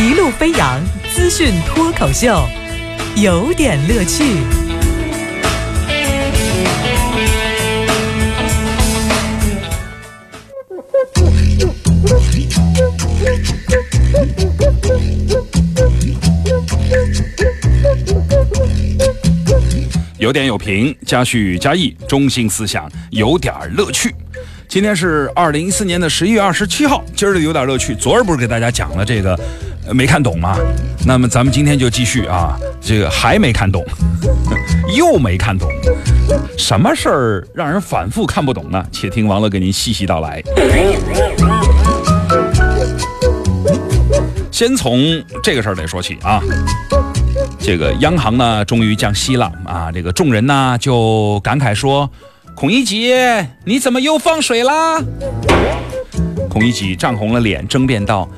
一路飞扬资讯脱口秀，有点乐趣。有点有评，加叙加意，中心思想有点乐趣。今天是二零一四年的十一月二十七号，今儿的有点乐趣。昨儿不是给大家讲了这个没看懂吗？那么咱们今天就继续啊，这个还没看懂，又没看懂，什么事儿让人反复看不懂呢？且听王乐给您细细道来。先从这个事儿得说起啊。这个央行呢，终于降息了啊！这个众人呢就感慨说：“孔乙己，你怎么又放水啦？”孔乙己涨红了脸，争辩道：“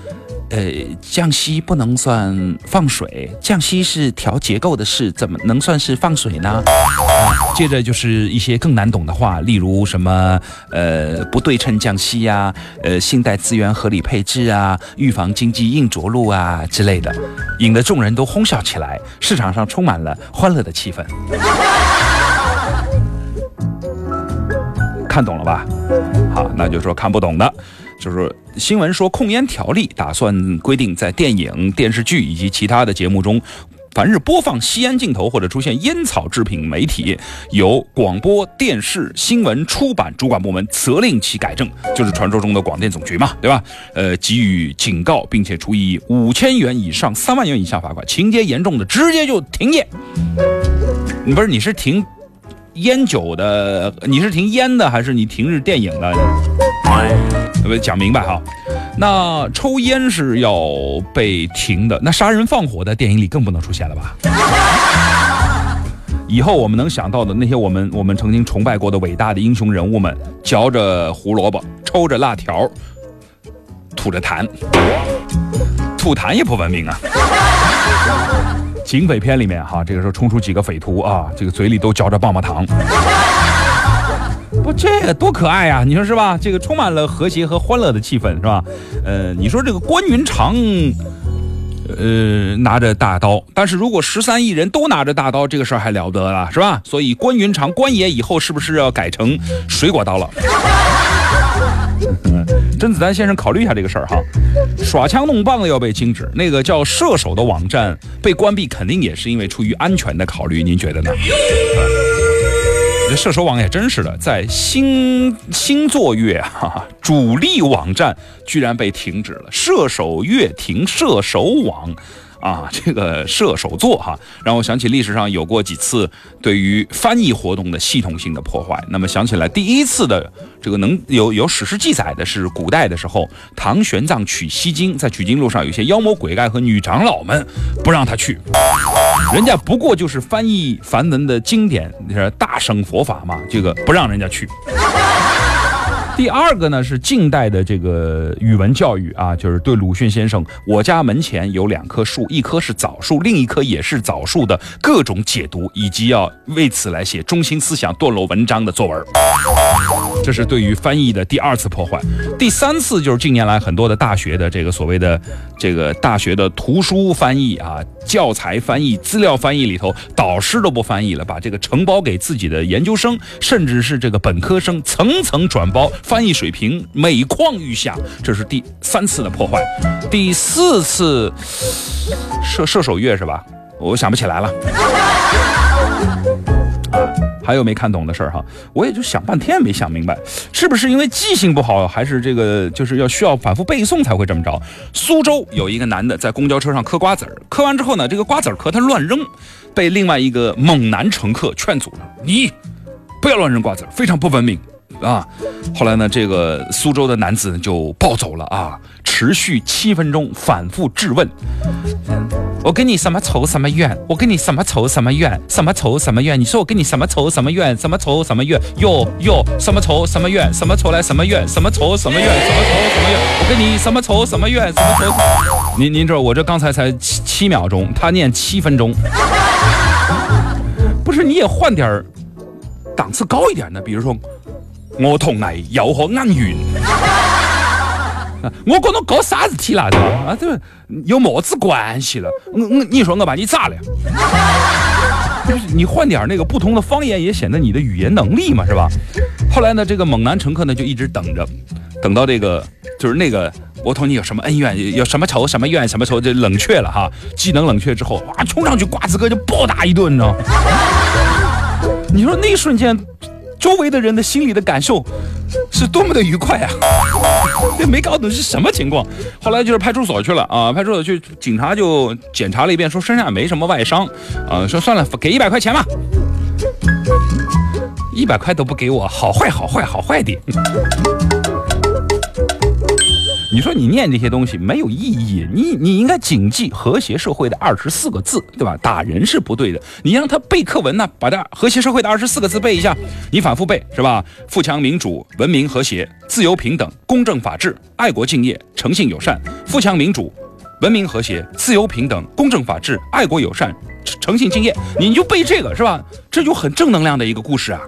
呃，降息不能算放水，降息是调结构的事，怎么能算是放水呢？”啊，接着就是一些更难懂的话，例如什么呃不对称降息呀，呃信贷资源合理配置啊，预防经济硬着陆啊之类的，引得众人都哄笑起来，市场上充满了欢乐的气氛。看懂了吧？好，那就说看不懂的，就是新闻说控烟条例打算规定，在电影、电视剧以及其他的节目中，凡是播放吸烟镜头或者出现烟草制品媒体，由广播电视新闻出版主管部门责令其改正，就是传说中的广电总局嘛，对吧？呃，给予警告，并且处以五千元以上三万元以下罚款，情节严重的直接就停业。不是你是停？烟酒的，你是停烟的还是你停日电影的？不讲明白哈。那抽烟是要被停的，那杀人放火在电影里更不能出现了吧？以后我们能想到的那些我们我们曾经崇拜过的伟大的英雄人物们，嚼着胡萝卜，抽着辣条，吐着痰，吐痰也不文明啊。警匪片里面哈，这个时候冲出几个匪徒啊，这个嘴里都嚼着棒棒糖，这个多可爱呀！你说是吧？这个充满了和谐和欢乐的气氛是吧？呃，你说这个关云长，呃，拿着大刀，但是如果十三亿人都拿着大刀，这个事儿还了得了是吧？所以关云长关爷以后是不是要改成水果刀了？甄子丹先生考虑一下这个事儿哈，耍枪弄棒的要被禁止，那个叫射手的网站被关闭，肯定也是因为出于安全的考虑，您觉得呢？这射手网也真是的，在星星座月哈主力网站居然被停止了，射手月停射手网。啊，这个射手座哈，让我想起历史上有过几次对于翻译活动的系统性的破坏。那么想起来，第一次的这个能有有史实记载的是古代的时候，唐玄奘取西经，在取经路上有些妖魔鬼怪和女长老们不让他去，人家不过就是翻译梵文的经典，是大圣佛法嘛，这个不让人家去。第二个呢是近代的这个语文教育啊，就是对鲁迅先生“我家门前有两棵树，一棵是枣树，另一棵也是枣树”的各种解读，以及要为此来写中心思想段落文章的作文。这是对于翻译的第二次破坏。第三次就是近年来很多的大学的这个所谓的这个大学的图书翻译啊、教材翻译、资料翻译里头，导师都不翻译了，把这个承包给自己的研究生，甚至是这个本科生，层层转包。翻译水平每况愈下，这是第三次的破坏。第四次射射手月是吧？我想不起来了。啊，还有没看懂的事儿哈？我也就想半天没想明白，是不是因为记性不好，还是这个就是要需要反复背诵才会这么着？苏州有一个男的在公交车上嗑瓜子儿，嗑完之后呢，这个瓜子壳他乱扔，被另外一个猛男乘客劝阻了：“你不要乱扔瓜子儿，非常不文明。”啊，后来呢，这个苏州的男子就暴走了啊，持续七分钟，反复质问。我跟你什么仇什么怨？我跟你什么仇什么怨？什么仇什么怨？你说我跟你什么仇什么怨？什么仇什么怨？哟哟，什么仇什么怨？什么仇来什么怨？什么仇什么怨？什么仇什么怨？我跟你什么仇什么怨？什么仇？您您知道我这刚才才七七秒钟，他念七分钟，不是你也换点儿档次高一点的，比如说。我同你有何恩怨？我跟侬搞啥事体了，啊，这，有么子关系了？我我你说我把你咋了？你换点那个不同的方言，也显得你的语言能力嘛，是吧？后来呢，这个猛男乘客呢就一直等着，等到这个就是那个我同你有什么恩怨，有什么仇什么怨什么仇，就冷却了哈。技能冷却之后，哇，冲上去瓜子哥就暴打一顿，你知道？你说那一瞬间，周围的人的心里的感受是多么的愉快啊！这 没搞懂是什么情况。后来就是派出所去了啊，派出所去，警察就检查了一遍，说身上没什么外伤啊，说算了，给一百块钱吧。一百块都不给我，好坏好坏好坏的。你说你念这些东西没有意义，你你应该谨记和谐社会的二十四个字，对吧？打人是不对的，你让他背课文呢，把这和谐社会的二十四个字背一下，你反复背是吧？富强民主、文明和谐、自由平等、公正法治、爱国敬业、诚信友善。富强民主、文明和谐、自由平等、公正法治、爱国友善、诚信敬业，你就背这个是吧？这就很正能量的一个故事啊。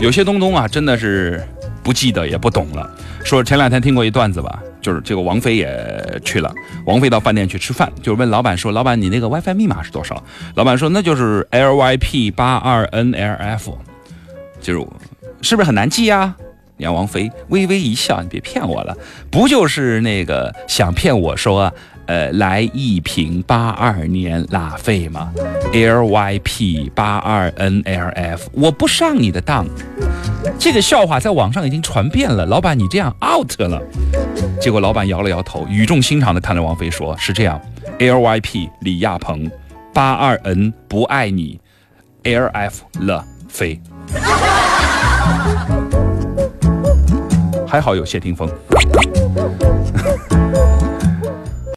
有些东东啊，真的是。不记得也不懂了。说前两天听过一段子吧，就是这个王菲也去了。王菲到饭店去吃饭，就问老板说：“老板，你那个 WiFi 密码是多少？”老板说：“那就是 LYP 八二 NLF。”就是是不是很难记呀？你看王菲微微一笑：“你别骗我了，不就是那个想骗我说？”呃，来一瓶八二年拉菲吗？L Y P 八二 N L F，我不上你的当。这个笑话在网上已经传遍了，老板你这样 out 了。结果老板摇了摇头，语重心长的看着王菲说：“是这样，L Y P 李亚鹏，八二 N 不爱你，L F 了菲。”还好有谢霆锋。